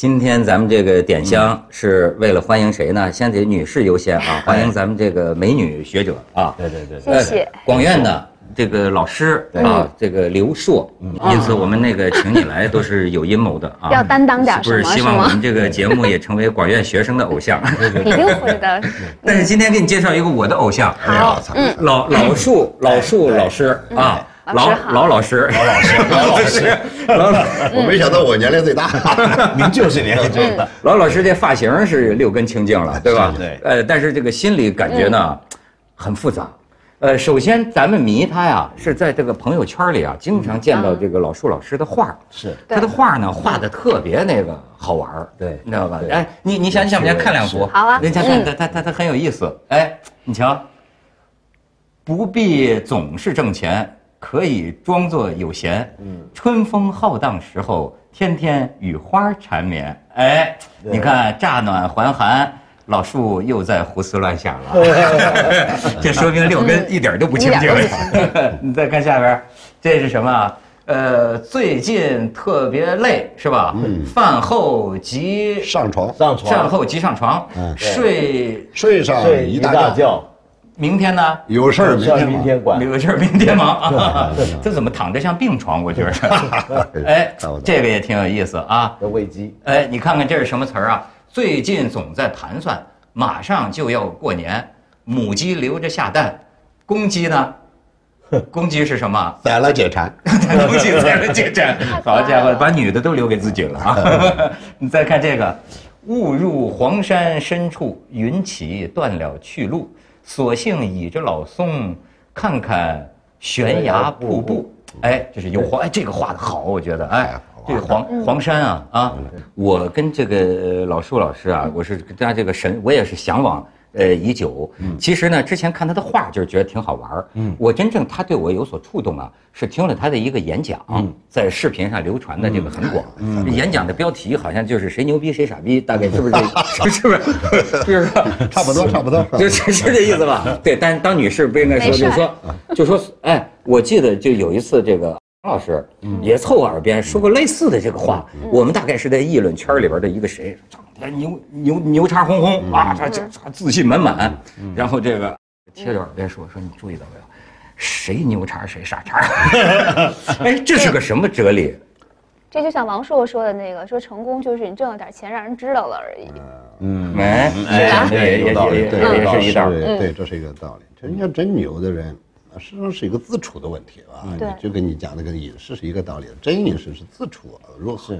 今天咱们这个点香是为了欢迎谁呢？先得女士优先啊，欢迎咱们这个美女学者啊。对对对，谢谢。呃广院的这个老师啊，这个刘硕，嗯。因此我们那个请你来都是有阴谋的 啊。要担当点不是什么是希望我们？这个节目也成为广院学生的偶像。一定会的。但是今天给你介绍一个我的偶像，哎呀，操。嗯老老树老树老师啊，老老师老老师，老老师，老老师，老老我没想到我年龄最大，您就是年龄最大。老老师这发型是六根清净了，对吧？对。呃，但是这个心理感觉呢，很复杂。呃，首先咱们迷他呀，是在这个朋友圈里啊，经常见到这个老树老师的画是。他的画呢画的特别那个好玩儿对。你知道吧？哎，你你想想不想看两幅？好啊。人家他他他他很有意思。哎，你瞧，不必总是挣钱，可以装作有闲。嗯，春风浩荡时候，天天与花缠绵。哎，你看乍暖还寒。老树又在胡思乱想了，这说明六根一点都不清净。你再看下边儿，这是什么啊？呃，最近特别累，是吧？嗯。饭后即上床上床饭后即上床，嗯睡。睡上一一大，大觉，明天呢？有事儿明天明天管。有事儿明天忙。这怎么躺着像病床？我觉着。哎这个也挺有意思啊。的危机，哎，你看看这是什么词儿啊？最近总在盘算，马上就要过年，母鸡留着下蛋，公鸡呢？公鸡是什么？宰了解馋，公鸡宰了解馋。好家伙，把女的都留给自己了啊！你再看这个，误入黄山深处，云起断了去路，索性倚着老松，看看悬崖瀑布。哎，这是有黄，哎，这个画的好，我觉得，哎，这个黄黄山啊啊，我跟这个呃老树老师啊，我是跟他这个神，我也是向往。呃，已久。其实呢，之前看他的画就是觉得挺好玩儿。嗯，我真正他对我有所触动啊，是听了他的一个演讲，在视频上流传的这个很广。嗯，演讲的标题好像就是谁牛逼谁傻逼，大概是不是这？是不是？是不是？差不多差不多。就是是这意思吧？对，但是当女士不应该说，就说，就说，哎，我记得就有一次这个。王老师也凑我耳边说过类似的这个话，我们大概是在议论圈里边的一个谁，牛牛牛叉哄哄啊，这这这自信满满，然后这个贴着耳边说说你注意到没有，谁牛叉谁傻叉，哎，这是个什么哲理？这就像王朔说的那个，说成功就是你挣了点钱，让人知道了而已。嗯，哎，哎，也也也也对，也是一道。理。对，这是一个道理。人家真牛的人，啊实际上是一个自处的问题啊。对就跟你讲那个隐士是一个道理，真隐士是自处啊。如何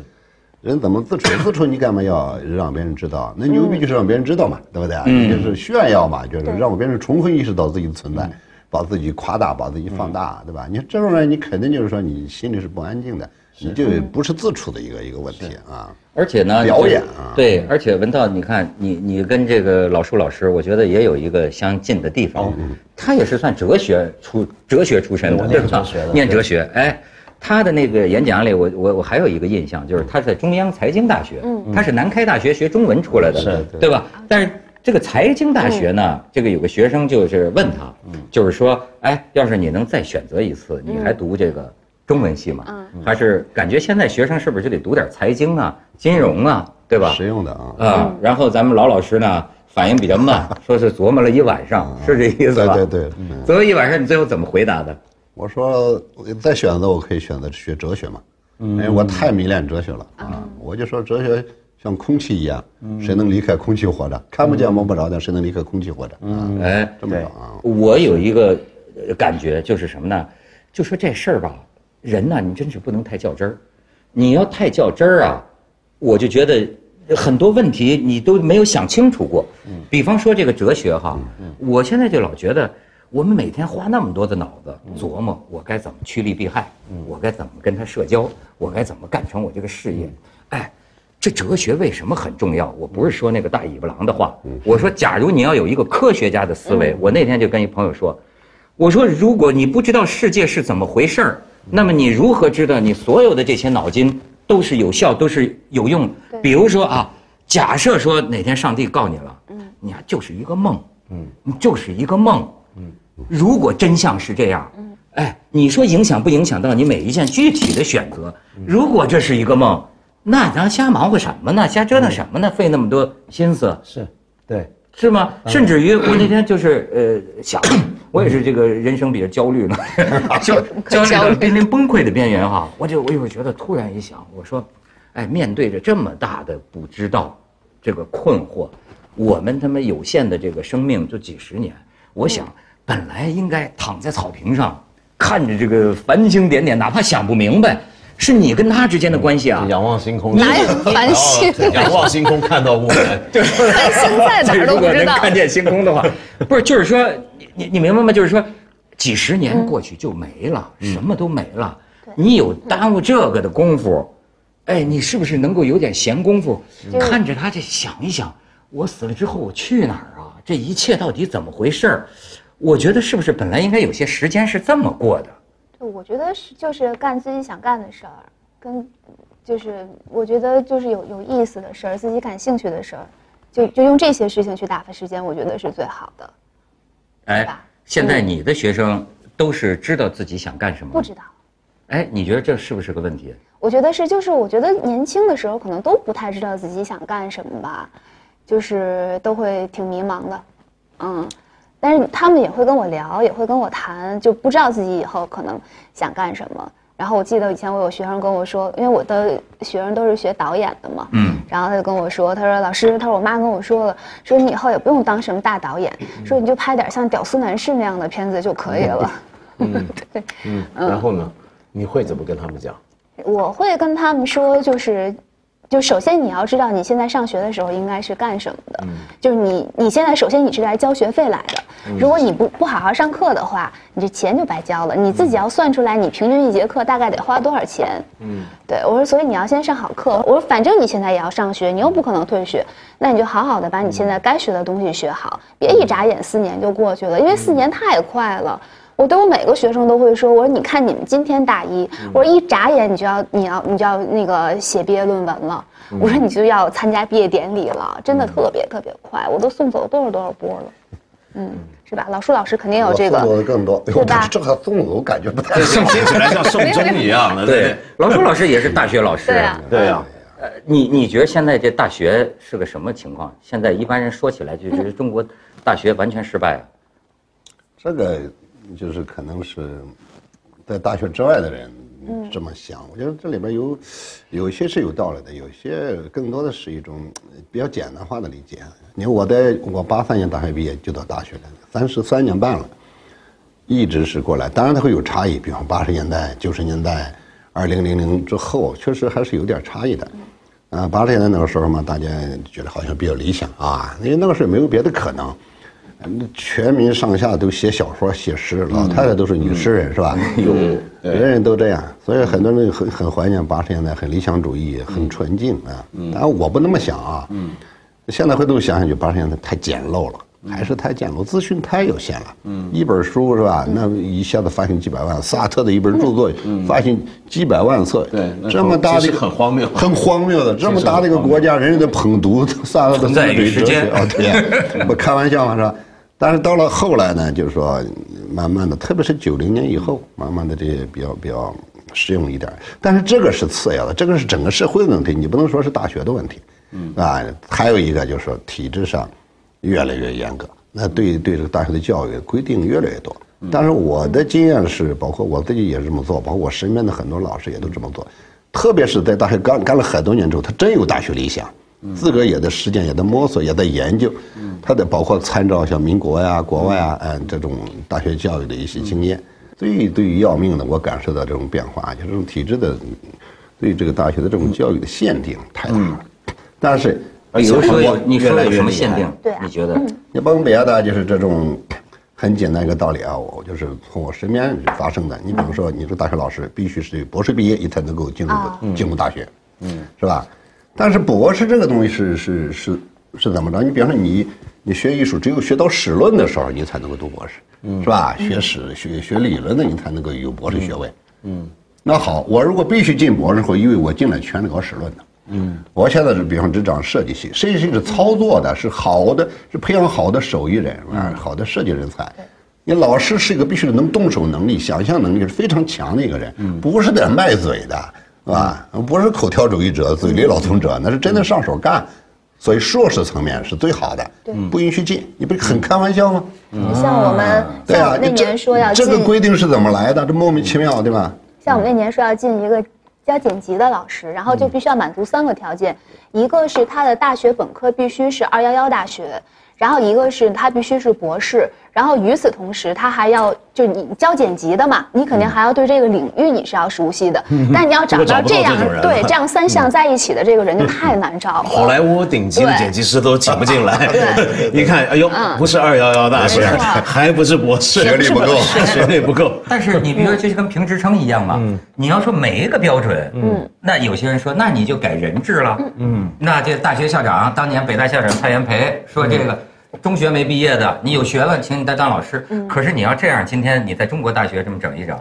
人怎么自处？自处你干嘛要让别人知道？那牛逼就是让别人知道嘛，对不对？嗯你就是炫耀嘛，就是让别人充分意识到自己的存在，把自己夸大，把自己放大，对吧？你这种人，你肯定就是说你心里是不安静的，你就不是自处的一个一个问题啊。而且呢，表演啊对，而且文道，你看你你跟这个老舒老师，我觉得也有一个相近的地方，他也是算哲学出哲学出身的，嗯对吧念哲学的？念哲学，哎。他的那个演讲里，我我我还有一个印象，就是他在中央财经大学，他是南开大学学中文出来的，是对吧？但是这个财经大学呢，这个有个学生就是问他，就是说，哎，要是你能再选择一次，你还读这个中文系吗？还是感觉现在学生是不是就得读点财经啊、金融啊，对吧？实用的啊。啊，然后咱们老老师呢反应比较慢，说是琢磨了一晚上，是这意思吧？对对对，嗯琢磨一晚上，你最后怎么回答的？我说再选择，我可以选择学哲学嘛，因为我太迷恋哲学了啊！我就说哲学像空气一样，谁能离开空气活着？看不见摸不着的，谁能离开空气活着？啊，哎，这么着啊，我有一个呃感觉，就是什么呢？就说这事儿吧，人呐，你真是不能太较真儿。你要太较真儿啊，我就觉得很多问题你都没有想清楚过。比方说这个哲学哈，我现在就老觉得，我们每天花那么多的脑子琢磨，我该怎么趋利避害，我该怎么跟他社交，我该怎么干成我这个事业。哎，这哲学为什么很重要？我不是说那个大尾巴狼的话，我说，假如你要有一个科学家的思维，我那天就跟一朋友说，我说，如果你不知道世界是怎么回事儿，那么你如何知道你所有的这些脑筋都是有效，都是有用？比如说啊，假设说哪天上帝告你了，你看就是一个梦，嗯，你就是一个梦，嗯，如果真相是这样，哎，你说影响不影响到你每一件具体的选择？如果这是一个梦。那咱瞎忙活什么呢？瞎折腾什么呢？费那么多心思是，对，是吗？甚至于我那天就是呃想，我也是这个人生比较焦虑呢，焦焦虑到濒临崩溃的边缘哈。我就我一会儿觉得突然一想，我说，哎，面对着这么大的不知道，这个困惑，我们他妈有限的这个生命就几十年，我想本来应该躺在草坪上，看着这个繁星点点，哪怕想不明白。是你跟他之间的关系啊！仰望星空，哪有繁星？仰望星空看到我们，对，繁星在哪儿都不知道。如果能看见星空的话，不是，就是说，你你明白吗？就是说，几十年过去就没了，什么都没了。你有耽误这个的功夫，哎，你是不是能够有点闲工夫，看着他这想一想，我死了之后我去哪儿啊？这一切到底怎么回事儿？我觉得是不是本来应该有些时间是这么过的？我觉得是就是干自己想干的事儿，跟就是我觉得就是有有意思的事儿，自己感兴趣的事儿，就就用这些事情去打发时间，我觉得是最好的。哎，现在你的学生都是知道自己想干什么？不知道。哎，你觉得这是不是个问题？我觉得是，就是我觉得年轻的时候可能都不太知道自己想干什么吧，就是都会挺迷茫的，嗯。但是他们也会跟我聊，也会跟我谈，就不知道自己以后可能想干什么。然后我记得以前我有学生跟我说，因为我的学生都是学导演的嘛，嗯，然后他就跟我说，他说老师，他说我妈跟我说了，说你以后也不用当什么大导演，说你就拍点像《屌丝男士》那样的片子就可以了。嗯，对，嗯，然后呢，你会怎么跟他们讲？我会跟他们说，就是。就首先你要知道你现在上学的时候应该是干什么的，就是你你现在首先你是来交学费来的，如果你不不好好上课的话，你这钱就白交了。你自己要算出来你平均一节课大概得花多少钱。嗯，对我说，所以你要先上好课。我说，反正你现在也要上学，你又不可能退学，那你就好好的把你现在该学的东西学好，别一眨眼四年就过去了，因为四年太快了。我对我每个学生都会说，我说你看你们今天大一，我说一眨眼你就要你要你就要那个写毕业论文了，我说你就要参加毕业典礼了，真的特别特别快，我都送走多少多少波了，嗯，是吧？老舒老师肯定有这个，送走的更多，对吧？这还送走感觉不太，听起来像送终一样的。对，老舒老师也是大学老师，对啊，对啊。呃，你你觉得现在这大学是个什么情况？现在一般人说起来就觉得中国大学完全失败了，这个。就是可能是在大学之外的人这么想，我觉得这里边有有些是有道理的，有些更多的是一种比较简单化的理解。你看，我在我八三年大学毕业就到大学来了，三十三年半了，一直是过来。当然它会有差异，比方八十年代、九十年代、二零零零之后，确实还是有点差异的。啊，八十年代那个时候嘛，大家觉得好像比较理想啊，因为那个时候没有别的可能。那全民上下都写小说写诗，老太太都是女诗人是吧？有，人人都这样，所以很多人很很怀念八十年代，很理想主义，很纯净啊。当然我不那么想啊。嗯。现在回头想想，就八十年代太简陋了，还是太简陋，资讯太有限了。嗯。一本书是吧？那一下子发行几百万，萨特的一本著作发行几百万册。对。这么大的很荒谬。很荒谬的，这么大的一个国家，人人都捧读萨特的《在时间》啊，对，不开玩笑嘛是吧？但是到了后来呢，就是说，慢慢的，特别是九零年以后，慢慢的这些比较比较实用一点。但是这个是次要的，这个是整个社会的问题，你不能说是大学的问题，嗯啊。还有一个就是说，体制上越来越严格，那对对这个大学的教育规定越来越多。但是我的经验是，包括我自己也是这么做，包括我身边的很多老师也都这么做，特别是在大学干干了很多年之后，他真有大学理想。自个儿也在实践，也在摸索，也在研究，他得包括参照像民国呀、国外啊，嗯，这种大学教育的一些经验。最最要命的，我感受到这种变化，就是这种体制的对这个大学的这种教育的限定太大了。但是，有时候你说有什么限定？对你觉得？你甭别的，就是这种很简单一个道理啊，我就是从我身边发生的。你比如说，你这大学老师必须是博士毕业，你才能够进入进入大学，嗯，是吧？但是博士这个东西是是是是怎么着？你比方说你你学艺术，只有学到史论的时候，你才能够读博士，是吧？学史学学理论的，你才能够有博士学位。嗯，那好，我如果必须进博士后，因为我进来全是搞史论的。嗯，我现在是比方只讲设计系，设计系是操作的，是好的，是培养好的手艺人啊，好的设计人才。你老师是一个必须能动手能力、想象能力是非常强的一个人，不是在卖嘴的，是吧？不是口条主义者、嘴里老从者，那是真的上手干。所以硕士层面是最好的，不允许进，你不是很开玩笑吗？像我们对啊，那年说要这个规定是怎么来的？这莫名其妙，对吧？像我们那年说要进一个教剪辑的老师，然后就必须要满足三个条件，一个是他的大学本科必须是二幺幺大学，然后一个是他必须是博士，然后与此同时他还要就你教剪辑的嘛，你肯定还要对这个领域你是要熟悉的，但你要找到到这样这对这样三项在一起的这个人就太难找了。好莱坞顶级的剪辑师都请不进来。对，一看，哎呦，不是二幺幺大学，还不是博士，学历不够学历不够。但是你比如说，就跟评职称一样嘛，你要说每一个标准，嗯，那有些人说，那你就改人治了，嗯，那这大学校长当年北大校长蔡元培说这个。中学没毕业的，你有学问，请你再当老师。可是你要这样，今天你在中国大学这么整一整，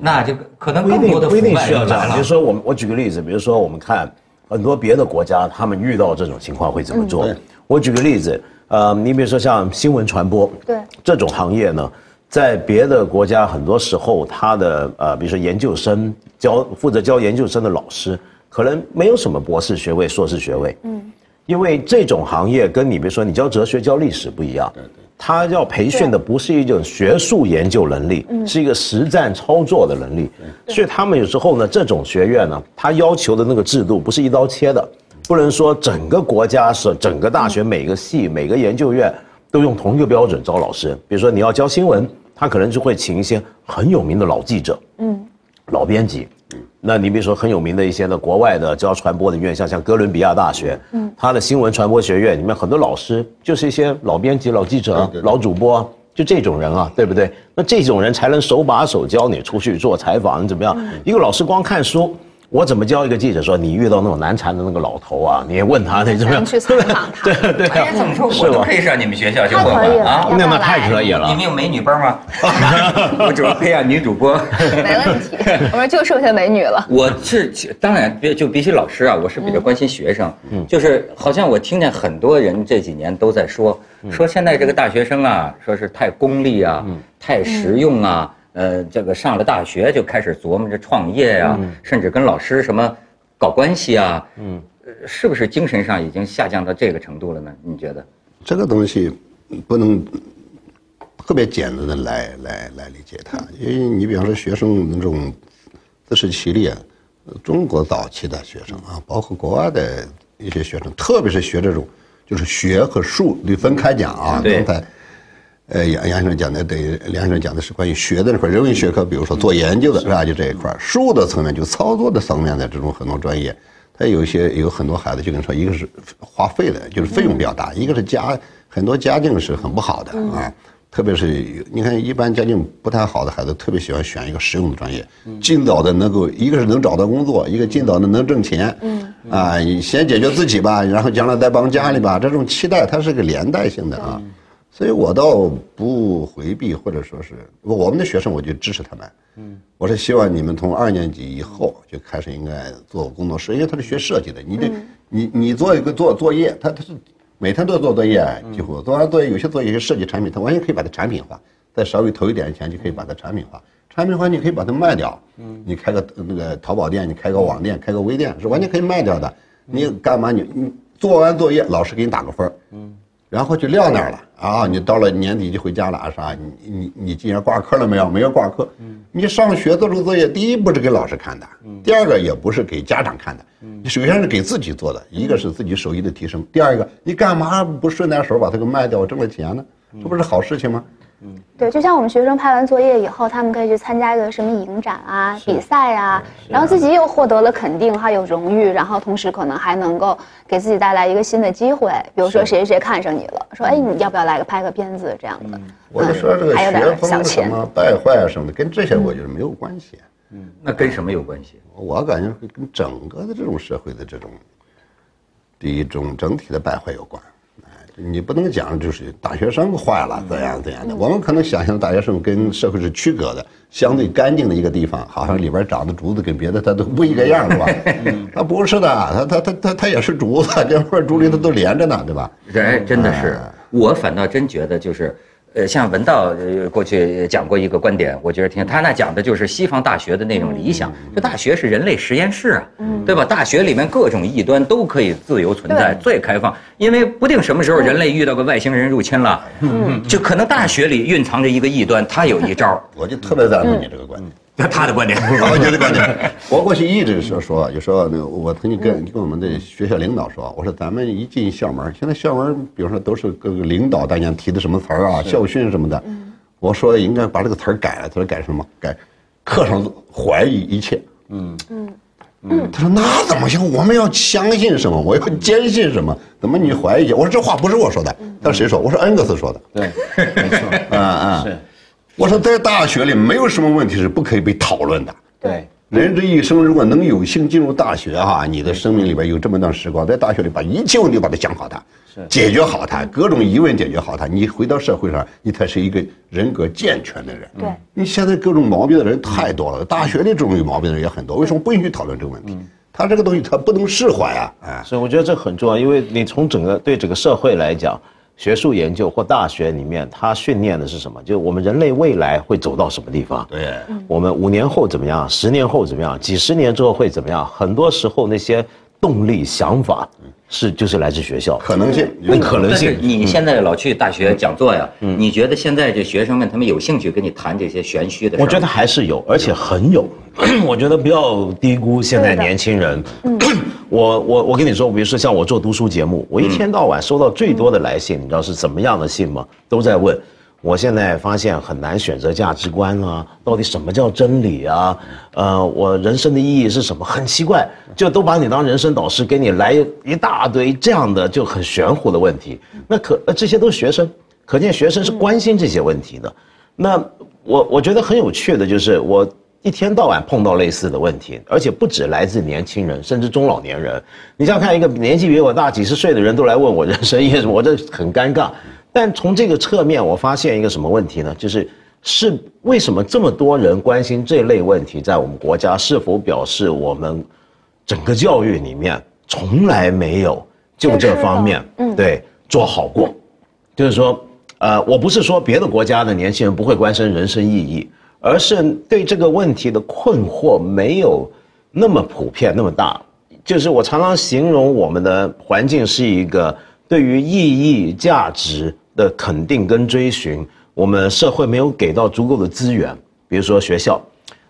那就可能不一定更多的不一定腐败需要这样。比如。说，我们我举个例子，比如说我们看很多别的国家，他们遇到这种情况会怎么做？对我举个例子，呃，你比如说像新闻传播，对这种行业呢，在别的国家很多时候，他的呃，比如说研究生教负责教研究生的老师，可能没有什么博士学位、硕士学位，嗯，因为这种行业跟你比如说你教哲学、教历史不一样，他要培训的不是一种学术研究能力，是一个实战操作的能力。所以他们有时候呢，这种学院呢，他要求的那个制度不是一刀切的，不能说整个国家是整个大学每个系每个研究院都用同一个标准招老师。比如说你要教新闻，他可能就会请一些很有名的老记者，嗯，老编辑。那你比如说很有名的一些呢国外的教传播的院校，像哥伦比亚大学，嗯，它的新闻传播学院里面很多老师就是一些老编辑、老记者、对对对老主播啊，就这种人啊，对不对？那这种人才能手把手教你出去做采访，你怎么样？一个老师光看书。我怎么教一个记者说，你遇到那种难缠的那个老头啊，你也问他，你怎么样？去 采访他对对哎呀，啊怎么说是吧？我都可以上你们学校去混太可以了混啊！那么太可以了你们有美女班吗？我主要培养女主播。没问题，我说就剩下美女了。我是当然别就比起老师啊，我是比较关心学生。嗯，就是好像我听见很多人这几年都在说，说现在这个大学生啊，说是太功利啊，太实用啊，呃，这个上了大学就开始琢磨着创业呀、甚至跟老师什么搞关系啊，嗯，是不是精神上已经下降到这个程度了呢？你觉得？这个东西不能特别简单的来来来理解它，因为你比方说学生那种自食其力中国早期的学生啊，包括国外的一些学生，特别是学这种就是学和术得分开讲啊。对刚才呃杨杨先生讲的对，梁先生讲的是关于学的那块人文学科，比如说做研究的是吧？就这一块儿，术的层面就操作的层面的这种很多专业。他有一些有很多孩子就跟你说，一个是花费的，就是费用比较大；一个是家很多家境是很不好的啊，特别是你看一般家境不太好的孩子，特别喜欢选一个实用的专业，尽早的能够一个是能找到工作，一个尽早的能挣钱，啊，你先解决自己吧，然后将来再帮家里吧，这种期待它是个连带性的啊。所以我倒不回避，或者说是我们的学生，我就支持他们。嗯，我是希望你们从二年级以后就开始应该做工作室，因为他是学设计的，你得、你你做一个做作业，他他是每天都要做作业，几乎做完作业有些作业是设计产品，他完全可以把它产品化，再稍微投一点钱就可以把它产品化。产品化你可以把它卖掉，嗯，你开个呃那个淘宝店，你开个网店，开个微店是完全可以卖掉的。你干嘛你你做完作业，老师给你打个分儿，嗯。然后就撂那儿了啊！你到了年底就回家了啊？啥？你你你今年挂科了没有？没有挂科。你上学做这个作业，第一不是给老师看的，第二个也不是给家长看的，你首先是给自己做的，一个是自己手艺的提升，第二个你干嘛不顺带手把它给卖掉，挣了钱呢？这不是好事情吗？对，就像我们学生拍完作业以后，他们可以去参加一个什么影展啊、比赛啊，然后自己又获得了肯定，还有荣誉，然后同时可能还能够给自己带来一个新的机会，比如说谁谁谁看上你了，说哎你要不要来个拍个片子这样的，我就说这个还有点学风什小钱。么败坏啊什么的，跟这些我觉得没有关系。嗯那跟什么有关系？我感觉跟整个的这种社会的这种第一种整体的败坏有关。哎，你不能讲就是大学生坏了怎样怎样的。我们可能想象大学生跟社会是区隔的，相对干净的一个地方，好像里边长的竹子跟别的它都不一个样，是吧？它不是的，它它它它它也是竹子，这块竹林它都连着呢，对吧？哎，真的是，我反倒真觉得就是。呃，像文道呃过去讲过一个观点，我觉得挺他那讲的就是西方大学的那种理想，这大学是人类实验室啊，对吧？大学里面各种异端都可以自由存在，最开放，因为不定什么时候人类遇到个外星人入侵了，就可能大学里蕴藏着一个异端，他有一招。我就特别赞同你这个观点。他的观点，我觉得观点。我过去一直说说，就说那个我曾经跟跟我们的学校领导说，我说咱们一进校门，现在校门，比如说都是各个领导大家提的什么词儿啊，校训什么的，我说应该把这个词儿改了。他说改什么？改课上怀疑一切。嗯嗯嗯。他说那怎么行？我们要相信什么？我要坚信什么？怎么你怀疑？我说这话不是我说的，那谁说？我说恩格斯说的。对，没错。嗯 嗯。是。我说，在大学里没有什么问题是不可以被讨论的。对，人这一生如果能有幸进入大学哈，你的生命里边有这么段时光，在大学里把一切问题把它讲好它，解决好它，各种疑问解决好它，你回到社会上，你才是一个人格健全的人。对，你现在各种毛病的人太多了，大学里这种有毛病的人也很多，为什么不允许讨论这个问题？他这个东西他不能释怀啊！哎，所以我觉得这很重要，因为你从整个对整个社会来讲。学术研究或大学里面，它训练的是什么？就是我们人类未来会走到什么地方？对，我们五年后怎么样？十年后怎么样？几十年之后会怎么样？很多时候那些动力、想法是就是来自学校可能性，那可能性。你现在老去大学讲座呀？你觉得现在这学生们他们有兴趣跟你谈这些玄虚的？我觉得还是有，而且很有。我觉得不要低估现在年轻人。我我我跟你说，比如说像我做读书节目，我一天到晚收到最多的来信，你知道是怎么样的信吗？都在问，我现在发现很难选择价值观啊，到底什么叫真理啊？呃，我人生的意义是什么？很奇怪，就都把你当人生导师，给你来一大堆这样的就很玄乎的问题。那可呃这些都是学生，可见学生是关心这些问题的。那我我觉得很有趣的就是我。一天到晚碰到类似的问题，而且不止来自年轻人，甚至中老年人。你像看一个年纪比我大几十岁的人都来问我人生意义，我这很尴尬。但从这个侧面，我发现一个什么问题呢？就是是为什么这么多人关心这类问题，在我们国家是否表示我们整个教育里面从来没有就这方面对做好过？就是说，呃，我不是说别的国家的年轻人不会关心人生意义。而是对这个问题的困惑没有那么普遍那么大，就是我常常形容我们的环境是一个对于意义价值的肯定跟追寻，我们社会没有给到足够的资源。比如说学校，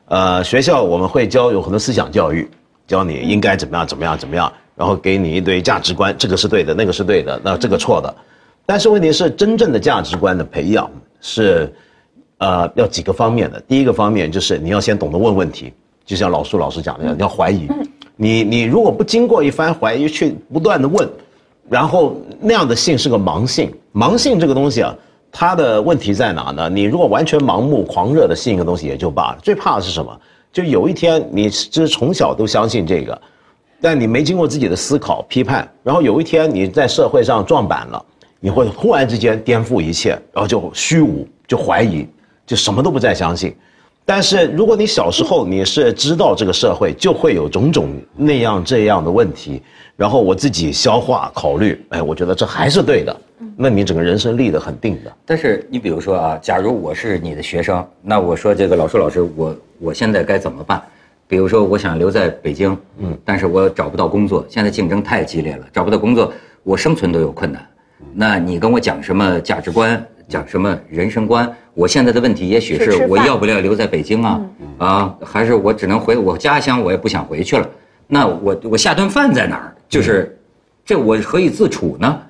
呃，学校我们会教有很多思想教育，教你应该怎么样怎么样怎么样，然后给你一堆价值观，这个是对的，那个是对的，那这个错的。但是问题是，真正的价值观的培养是。呃，要几个方面的。第一个方面就是你要先懂得问问题，就像老苏老师讲的，你要怀疑。你你如果不经过一番怀疑，去不断的问，然后那样的信是个盲信。盲信这个东西啊，它的问题在哪呢？你如果完全盲目狂热的信一个东西也就罢了，最怕的是什么？就有一天你是从小都相信这个，但你没经过自己的思考批判，然后有一天你在社会上撞板了，你会忽然之间颠覆一切，然后就虚无，就怀疑。就什么都不再相信，但是如果你小时候你是知道这个社会就会有种种那样这样的问题，然后我自己消化考虑，哎，我觉得这还是对的，那你整个人生立得很定的。但是你比如说啊，假如我是你的学生，那我说这个老师老师，我我现在该怎么办？比如说我想留在北京，嗯，但是我找不到工作，现在竞争太激烈了，找不到工作，我生存都有困难。那你跟我讲什么价值观？讲什么人生观？我现在的问题也许是我要不要留在北京啊？啊，还是我只能回我家乡？我也不想回去了。那我我下顿饭在哪儿？就是这我何以自处呢？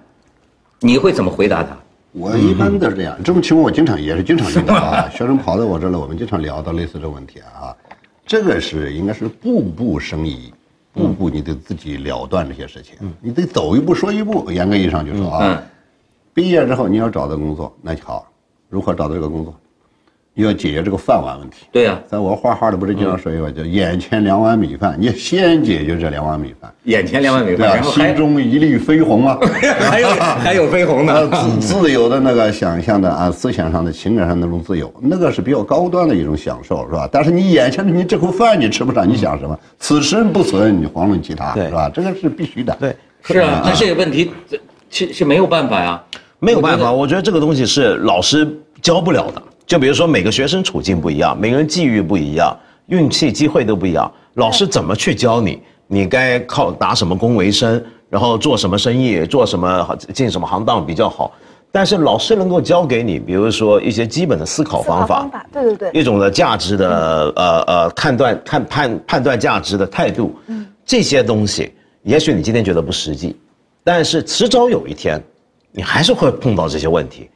你会怎么回答他？我一般都是这样。这种情况我经常也是经常遇到啊。学生跑到我这儿来，我们经常聊到类似的问题啊。这个是应该是步步生疑，步步你得自己了断这些事情。你得走一步说一步。严格意义上就说啊。毕业之后你要找到工作，那就好，如何找到这个工作？要解决这个饭碗问题。对呀、在我画画的不是经常说一个叫“眼前两碗米饭”，你先解决这两碗米饭，眼前两碗米饭，对啊，然后心中一粒飞鸿啊。还有还有飞鸿呃呢。自自由的那个想象的啊，思想上的、情感上的那种自由，那个是比较高端的一种享受，是吧？但是你眼前的你这口饭你吃不上，你想什么？此生不存，你遑论其他，对是吧？这个是必须的。对，是啊，那这个问题这是是没有办法呀，没有办法，我觉得这个东西是老师教不了的。就比如说每个学生处境不一样，每个人际遇不一样，运气、机会都不一样，老师怎么去教你？你该靠打什么工为生，然后做什么生意，做什么进什么行当比较好？但是老师能够教给你，比如说一些基本的思考方法，方法，对对对，一种的价值的呃呃判断看判判断价值的态度，嗯。这些东西，也许你今天觉得不实际，但是迟早有一天，你还是会碰到这些问题，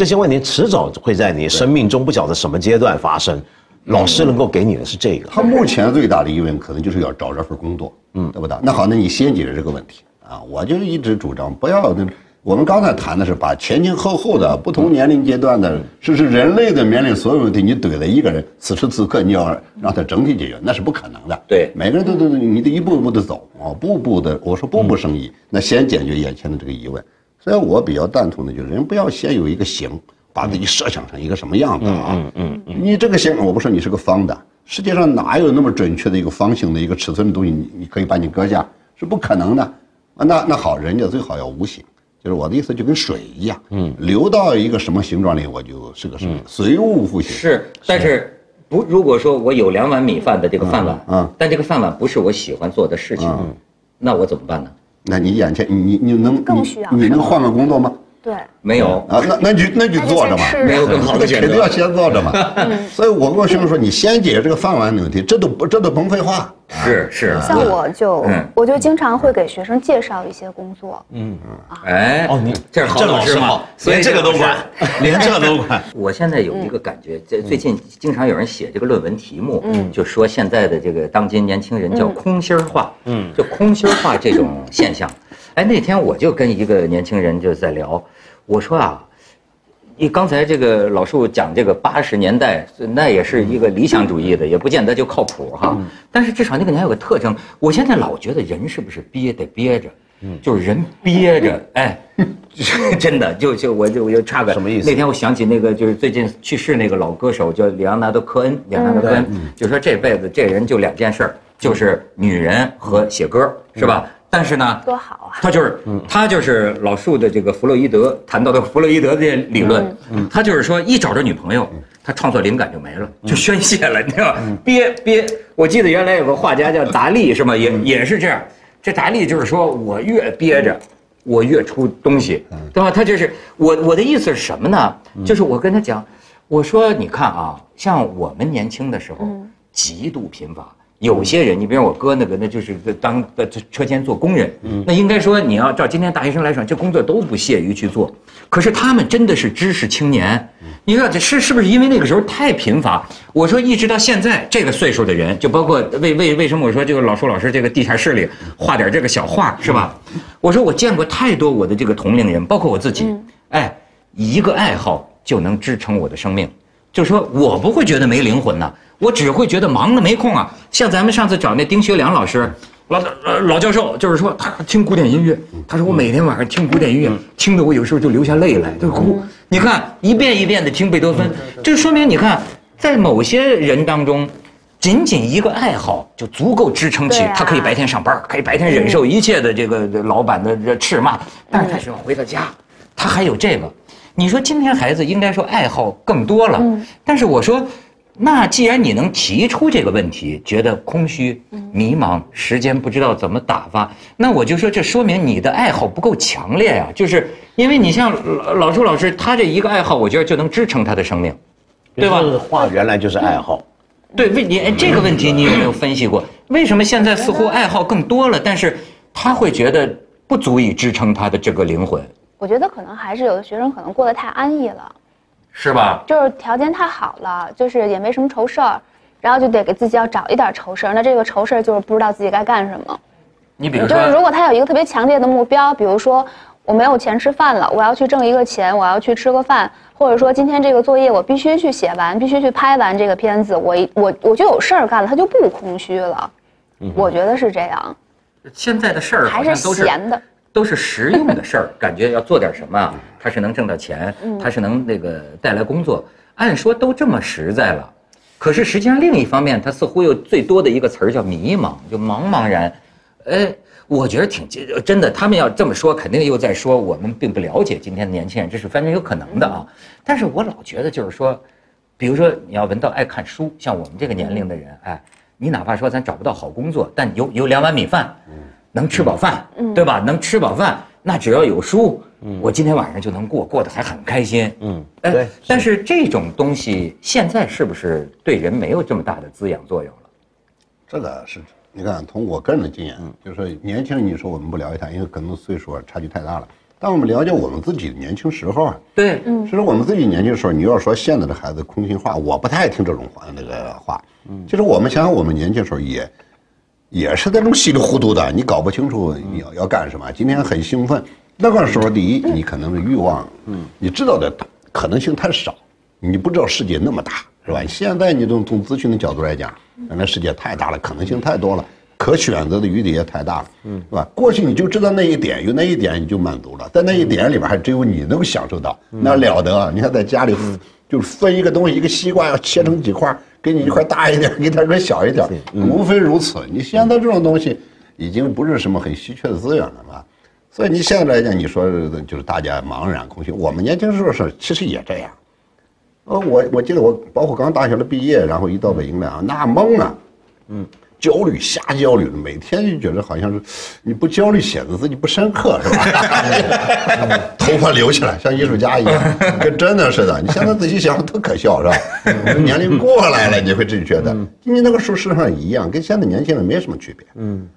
这些问题迟早会在你生命中不晓得什么阶段发生，老师能够给你的是这个。他目前最大的疑问可能就是要找这份工作，嗯，对不对？那好，那你先解决这个问题啊！我就一直主张不要那。我们刚才谈的是把前前后后的不同年龄阶段的，甚至人类的面临所有问题，你怼了一个人，此时此刻你要让他整体解决，那是不可能的。对每个人都都你得一步一步的走啊，步步的，我说步步生疑，那先解决眼前的这个疑问。所以我比较赞同的就是人不要先有一个形，把自己设想成一个什么样子啊。嗯嗯你这个形，我不说你是个方的，世界上哪有那么准确的一个方形的一个尺寸的东西，你你可以把你搁下，是不可能的。啊，那那好，人家最好要无形，就是我的意思，就跟水一样，嗯，流到一个什么形状里，我就是个什么，随物复形。是，但是不，如果说我有两碗米饭的这个饭碗，嗯嗯但这个饭碗不是我喜欢做的事情，那我怎么办呢？那你眼前你你你能你你能换个工作吗？对，没有，啊，那那你就那就坐着嘛，没有更好的选择肯定要先坐着嘛。所以我跟我学生说，你先解决这个饭碗的问题，这都不这都甭废话。是是，像我就嗯。我就经常会给学生介绍一些工作，嗯。哎，哦，你这是好老师嘛，所以这个都管，连这个都管。我现在有一个感觉，这最近经常有人写这个论文题目，就说现在的这个当今年轻人叫空心儿化，嗯，就空心儿化这种现象。哎，那天我就跟一个年轻人就在聊，我说啊，你刚才这个老树讲这个八十年代，那也是一个理想主义的，也不见得就靠谱哈。但是至少那个年代有个特征，我现在老觉得人是不是憋得憋着，就是人憋着，哎，真的就就我就我就差个什么意思那天我想起那个就是最近去世那个老歌手叫里昂纳多·科恩，里昂纳多·科恩就说这辈子这人就两件事儿，就是女人和写歌，是吧？但是呢，多好啊！他就是他就是老树的这个弗洛伊德谈到的弗洛伊德的理论，他就是说一找着女朋友，他创作灵感就没了，就宣泄了，你知道吗？憋憋，我记得原来有个画家叫达利，是吗？也也是这样。这达利就是说我越憋着，我越出东西，对吧？他就是我我的意思是什么呢？就是我跟他讲，我说你看啊，像我们年轻的时候，极度贫乏。有些人，你比如我哥那个，那就是当在车间做工人，那应该说你要照今天大学生来说，这工作都不屑于去做。可是他们真的是知识青年，你说这是是不是因为那个时候太贫乏？我说一直到现在这个岁数的人，就包括为为为什么我说这个老舒老师这个地下室里画点这个小画是吧？我说我见过太多我的这个同龄人，包括我自己，哎，一个爱好就能支撑我的生命。就说我不会觉得没灵魂呐，我只会觉得忙的没空啊。像咱们上次找那丁学良老师，老老老教授，就是说他听古典音乐，他说我每天晚上听古典音乐，听得我有时候就流下泪来，就哭。你看一遍一遍的听贝多芬，这说明你看在某些人当中。仅仅一个爱好就足够支撑起啊他可以白天上班，可以白天忍受一切的这个老板的这斥骂，但是他只要回到家，他还有这个。你说今天孩子应该说爱好更多了，但是我说，那既然你能提出这个问题，觉得空虚、迷茫，时间不知道怎么打发，那我就说这说明你的爱好不够强烈呀、就是因为你像老老朱老师，他这一个爱好，我觉得就能支撑他的生命，对吧？就是画原来就是爱好，对，为你哎这个问题你有没有分析过？为什么现在似乎爱好更多了，但是他会觉得不足以支撑他的这个灵魂，我觉得可能还是有的学生可能过得太安逸了，是吧？就是条件太好了，就是也没什么愁事儿，然后就得给自己要找一点愁事儿。那这个愁事儿就是不知道自己该干什么。你比如就是如，果他有一个特别强烈的目标，比如说我没有钱吃饭了，我要去挣一个钱，我要去吃个饭，或者说今天这个作业我必须去写完，必须去拍完这个片子，我一我我就有事儿干了，他就不空虚了。我觉得是这样，现在的事儿还是都是闲的。都是实用的事儿，感觉要做点什么啊，它是能挣到钱，它是能那个带来工作。按说都这么实在了，可是实际上另一方面，它似乎又最多的一个词儿叫迷茫，就茫茫然。哎，我觉得挺真的，他们要这么说，肯定又在说我们并不了解今天的年轻人，这是完全有可能的啊。但是我老觉得就是说，比如说你要闻到爱看书，像我们这个年龄的人，哎，你哪怕说咱找不到好工作，但有有两碗米饭。能吃饱饭，对吧？能吃饱饭，那只要有书，我今天晚上就能过，过得还很开心。嗯，对哎，但是这种东西现在是不是对人没有这么大的滋养作用了？这个是，你看，从我个人的经验，就是说年轻人，你说我们不了解他，因为可能岁数啊差距太大了。但我们了解我们自己的年轻时候啊，对，其实我们自己年轻时候，你要说现在的孩子空心化，我不太爱听这种话那个话。其实我们想想，我们年轻时候也也是那种稀里糊涂的，你搞不清楚你要要干什么。今天很兴奋，那个时候第一，你可能是欲望，嗯，你知道的可能性太少，你不知道世界那么大，是吧？现在你从从咨询的角度来讲，原来世界太大了，可能性太多了。可选择的余地也太大了，嗯，是吧？过去你就知道那一点，有那一点你就满足了，在那一点里边还只有你能享受到，那了得啊！你看在家里，就是分一个东西，一个西瓜要切成几块，给你一块大一点，给他一块小一点，无非如此。你现在这种东西已经不是什么很稀缺的资源了嘛？所以你现在来讲，你说就是大家茫然空虚。我们年轻时候是其实也这样，呃，我我记得我包括刚大学的毕业，然后一到北京来啊，那懵啊，嗯。焦虑，瞎焦虑，每天就觉得好像是你不焦虑显得自己不深刻，是吧？头发留起来像艺术家一样，跟真的似的。你现在仔细想，特可笑，是吧？年龄过来了，你会真觉得，你那个时候事实上一样，跟现在年轻人没什么区别。嗯，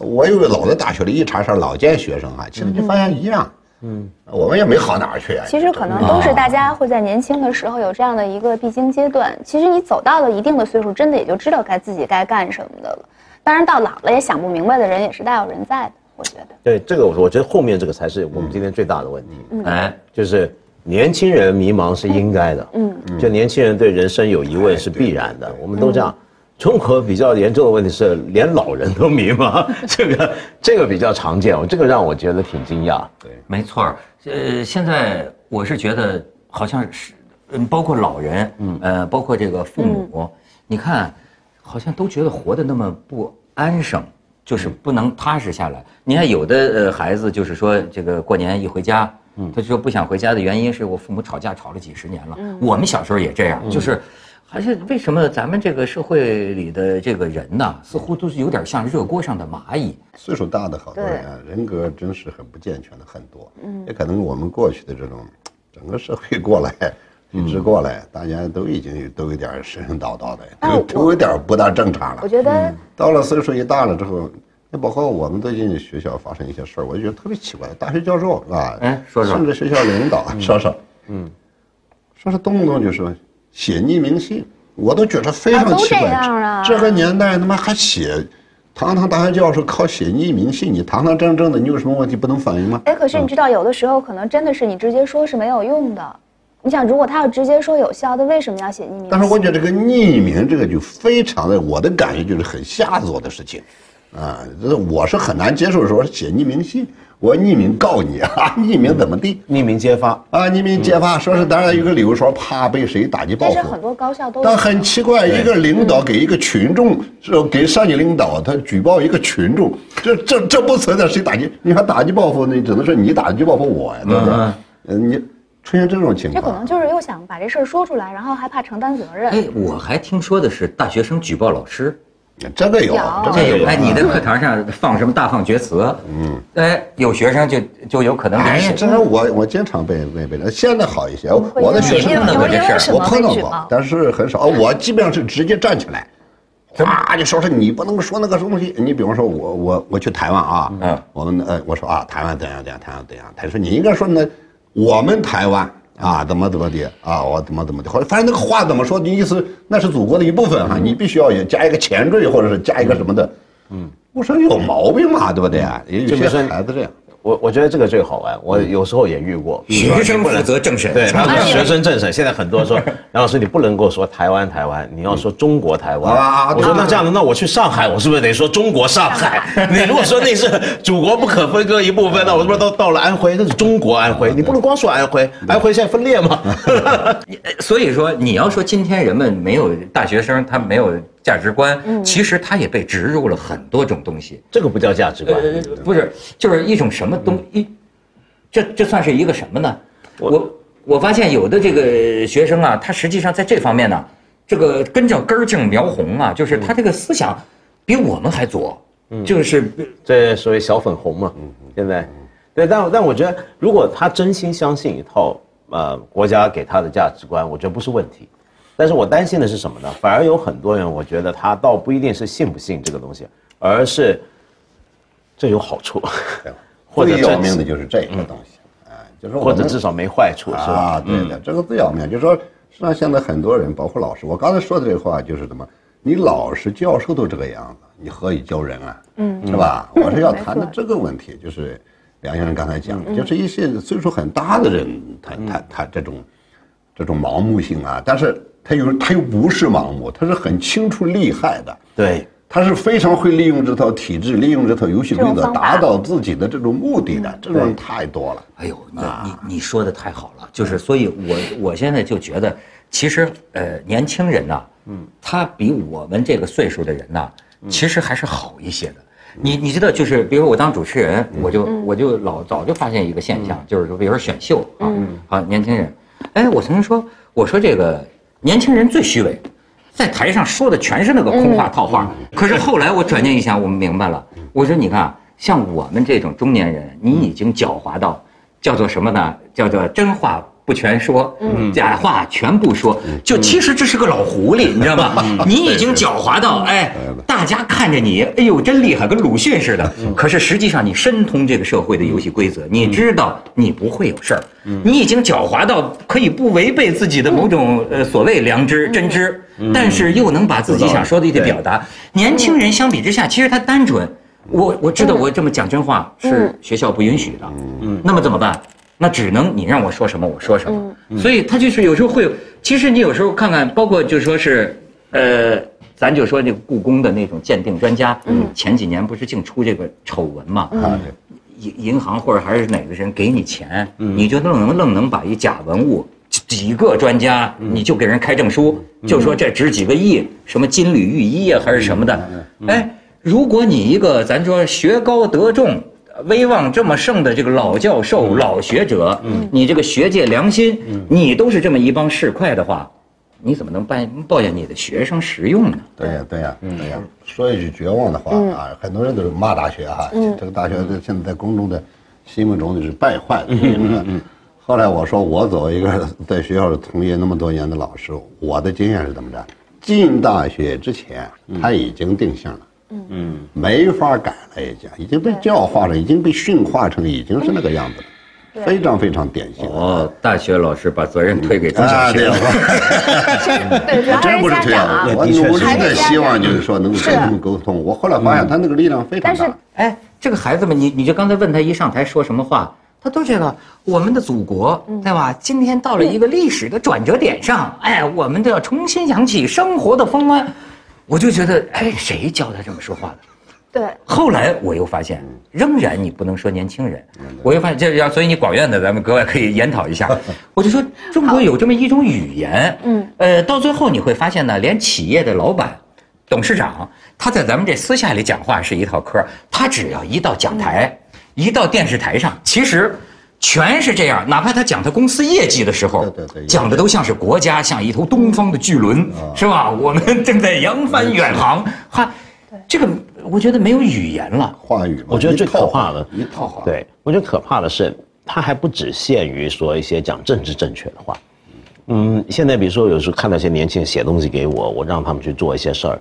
我有个老的大学里一查查老见学生啊，其实你发现一样。嗯，我们也没好哪儿去啊。其实可能都是大家会在年轻的时候有这样的一个必经阶段。其实你走到了一定的岁数，真的也就知道该自己该干什么的了。当然，到老了也想不明白的人也是大有人在的。我觉得。对这个，我我觉得后面这个才是我们今天最大的问题。哎，就是年轻人迷茫是应该的。嗯，就年轻人对人生有疑问是必然的。我们都这样。中国比较严重的问题是，连老人都迷茫，这个这个比较常见，这个让我觉得挺惊讶。对，没错呃，现在我是觉得好像是，嗯，包括老人，嗯，呃，包括这个父母，你看，好像都觉得活得那么不安生，就是不能踏实下来。你看有的呃孩子就是说，这个过年一回家，他就说不想回家的原因是我父母吵架吵了几十年了。我们小时候也这样，就是。还是为什么咱们这个社会里的这个人呢，似乎都是有点像热锅上的蚂蚁。岁数大的好多人啊，人格真是很不健全的很多。嗯，也可能我们过去的这种整个社会过来一直过来，大家都已经都有点神神叨叨的，都都有点不大正常了。我觉得到了岁数一大了之后，那包括我们最近学校发生一些事儿，我就觉得特别奇怪。大学教授是吧？哎，说说。甚至学校领导说说，嗯，说是动不动就说。写匿名信，我都觉得非常奇怪。这个年代他妈还写，堂堂大学教授靠写匿名信，你堂堂正正的，你有什么问题不能反映吗？哎，可是你知道，有的时候可能真的是你直接说是没有用的。你想，如果他要直接说有效，他为什么要写匿名？但是我觉得这个匿名这个就非常的，我的感觉就是很下作的事情，啊，这我是很难接受说写匿名信。我匿名告你啊！匿名怎么地？匿名揭发啊！匿名揭发，说是当然有个理由说怕被谁打击报复。但是很多高校都。但很奇怪，一个领导给一个群众说给上级领导他举报一个群众，这这这不存在谁打击？你还打击报复？那只能说你打击报复我呀，对不对？嗯，你出现这种情况，这可能就是又想把这事儿说出来，然后还怕承担责任。哎，我还听说的是大学生举报老师。这个有，这个有。哎，你的课堂上放什么大放厥词？嗯，哎，有学生就就有可能。哎，这是我我经常被被被现在好一些，我的学生碰到过这事儿，我碰到过，但是很少。我基本上是直接站起来，啊，就说说你不能说那个东西。你比方说，我我我去台湾啊，嗯，我们呃，我说啊，台湾怎样怎样，台湾怎样。他说你应该说那我们台湾。啊，怎么怎么的啊？我怎么怎么的？或者反正那个话怎么说？你意思那是祖国的一部分哈，你必须要也加一个前缀，或者是加一个什么的。嗯，我说有毛病嘛，对不对啊？有些孩子这样。我我觉得这个最好玩，我有时候也遇过。学生负责政审，对，他说学生政审，现在很多说，梁老师你不能够说台湾台湾，你要说中国台湾。啊我说那这样的，那我去上海，我是不是得说中国上海？你如果说那是祖国不可分割一部分，那我是不是到到了安徽，那是中国安徽？你不能光说安徽，安徽现在分裂吗？所以说，你要说今天人们没有大学生，他没有价值观，其实它也被植入了很多种东西。这个不叫价值观。呃，不是，就是一种什么东一，这这算是一个什么呢？我我发现有的这个学生啊，他实际上在这方面呢，这个跟着根儿正苗红啊，就是他这个思想比我们还左，就是这所谓小粉红嘛，现在，对，但但我觉得，如果他真心相信一套呃国家给他的价值观，我觉得不是问题。但是我担心的是什么呢？反而有很多人，我觉得他倒不一定是信不信这个东西，而是这有好处，或者最要命的就是这个东西，哎，就是我或者们至少没坏处，是吧？啊，对的，这个最要命，就是说，实际上现在很多人，包括老师，我刚才说的这个话就是什么？你老师、教授都这个样子，你何以教人啊？嗯，是吧？我是要谈的这个问题，就是梁先生刚才讲的，就是一些岁数很大的人，他他他这种这种盲目性啊，但是他又他又不是盲目，他是很清楚利害的。对，他是非常会利用这套体制，利用这套游戏规则，达到自己的这种目的的，这种人太多了。哎呦，你你你说的太好了，就是所以我我现在就觉得，其实呃年轻人呐，嗯，他比我们这个岁数的人呐，其实还是好一些的。你你知道，就是比如说我当主持人，我就我就老早就发现一个现象，就是说，比如说选秀啊，啊年轻人，哎，我曾经说，我说这个年轻人最虚伪，在台上说的全是那个空话套话，可是后来我转念一想，我们明白了，我说你看啊，像我们这种中年人，你已经狡猾到叫做什么呢？叫做真话不全说，假话全不说，就其实这是个老狐狸，你知道吗？你已经狡猾到，哎，大家看着你，哎呦真厉害，跟鲁迅似的。可是实际上你深通这个社会的游戏规则，你知道你不会有事儿，你已经狡猾到可以不违背自己的某种呃所谓良知真知，但是又能把自己想说的一些表达。年轻人相比之下，其实他单纯。我我知道我这么讲真话是学校不允许的，嗯，那么怎么办？那只能你让我说什么我说什么，所以他就是有时候会有，其实你有时候看看，包括就说是，呃，咱就说那个故宫的那种鉴定专家，嗯，前几年不是净出这个丑闻嘛，啊，银银行或者还是哪个人给你钱，你就愣能愣能把一假文物几几个专家，你就给人开证书，就说这值几个亿，什么金缕玉衣啊还是什么的，哎，如果你一个咱说学高德重。威望这么盛的这个老教授、老学者，你这个学界良心，你都是这么一帮市侩的话，你怎么能抱抱怨你的学生实用呢？对呀，对呀，对呀。说一句绝望的话啊，很多人都是骂大学哈，这个大学在现在在公众的心目中就是败坏 后来我说，我作为一个在学校从业那么多年的老师，我的经验是怎么着？进大学之前他已经定性了。嗯，没法改了，已经已经被教化了，已经被驯化成已经是那个样子了，非常非常典型。哦，大学老师把责任推给中小啊，学对，对，主要还真不是推啊啊，。我努力的希望就是说能够跟他们沟通。我后来发现他那个力量非常大但是。哎，这个孩子们，你你就刚才问他一上台说什么话，他都觉得我们的祖国，对吧？今天到了一个历史的转折点上，哎，我们都要重新想起生活的风安。我就觉得，哎，谁教他这么说话的？对，后来我又发现，仍然你不能说年轻人，我又发现这要，所以你广院的咱们格外可以研讨一下。我就说中国有这么一种语言，嗯，呃，到最后你会发现呢，连企业的老板、董事长，他在咱们这私下里讲话是一套嗑，他只要一到讲台，一到电视台上，其实。全是这样，哪怕他讲他公司业绩的时候，对对对讲的都像是国家像一头东方的巨轮，是吧？我们正在扬帆远航，哈，这个我觉得没有语言了。话语嘛，我觉得最可怕的一套话。对，我觉得可怕的是，他还不只限于说一些讲政治正确的话。嗯，现在比如说有时候看到一些年轻人写东西给我，我让他们去做一些事儿，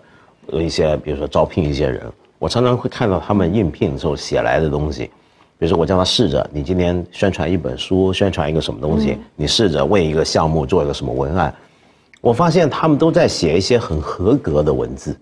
有一些比如说招聘一些人，我常常会看到他们应聘的时候写来的东西。比如说，我叫他试着，你今天宣传一本书，宣传一个什么东西，你试着为一个项目做一个什么文案。我发现他们都在写一些很合格的文字，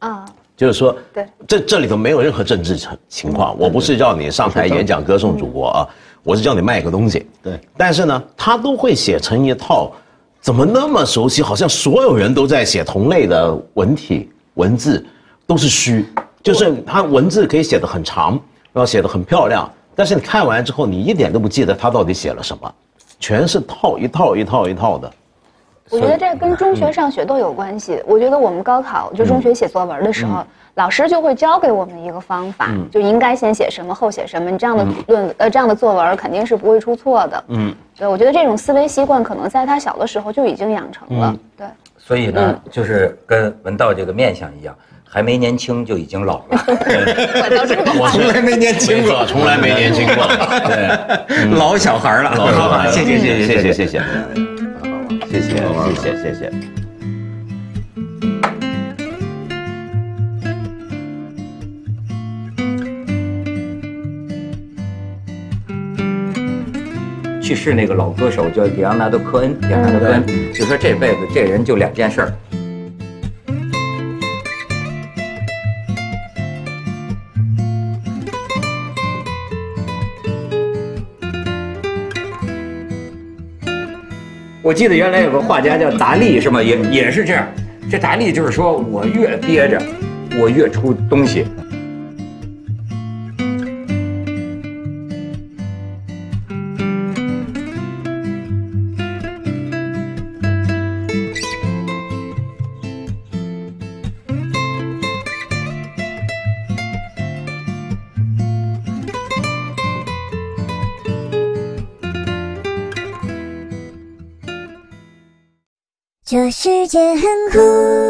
啊，就是说，对，这这里头没有任何政治情情况，我不是叫你上台演讲歌颂祖国啊，我是叫你卖个东西。对，但是呢，他都会写成一套，怎么那么熟悉？好像所有人都在写同类的文体文字，都是虚，就是他文字可以写得很长，然后写得很漂亮，但是你看完之后，你一点都不记得他到底写了什么，全是套一套一套一套的。我觉得这跟中学上学都有关系。我觉得我们高考就中学写作文的时候，老师就会教给我们一个方法，就应该先写什么后写什么。你这样的论呃这样的作文肯定是不会出错的。嗯，对，我觉得这种思维习惯可能在他小的时候就已经养成了。对，所以呢，就是跟文道这个面相一样，还没年轻就已经老了。我从来没年轻过，从来没年轻过。对，老小孩了。老小孩谢谢谢谢谢谢谢谢谢。谢谢谢谢谢谢。去世那个老歌手叫里昂纳多·科恩，里昂纳多·科恩就说这辈子这人就两件事儿。我记得原来有个画家叫达利，是吗？也也是这样。这达利就是说我越憋着，我越出东西。世界很酷。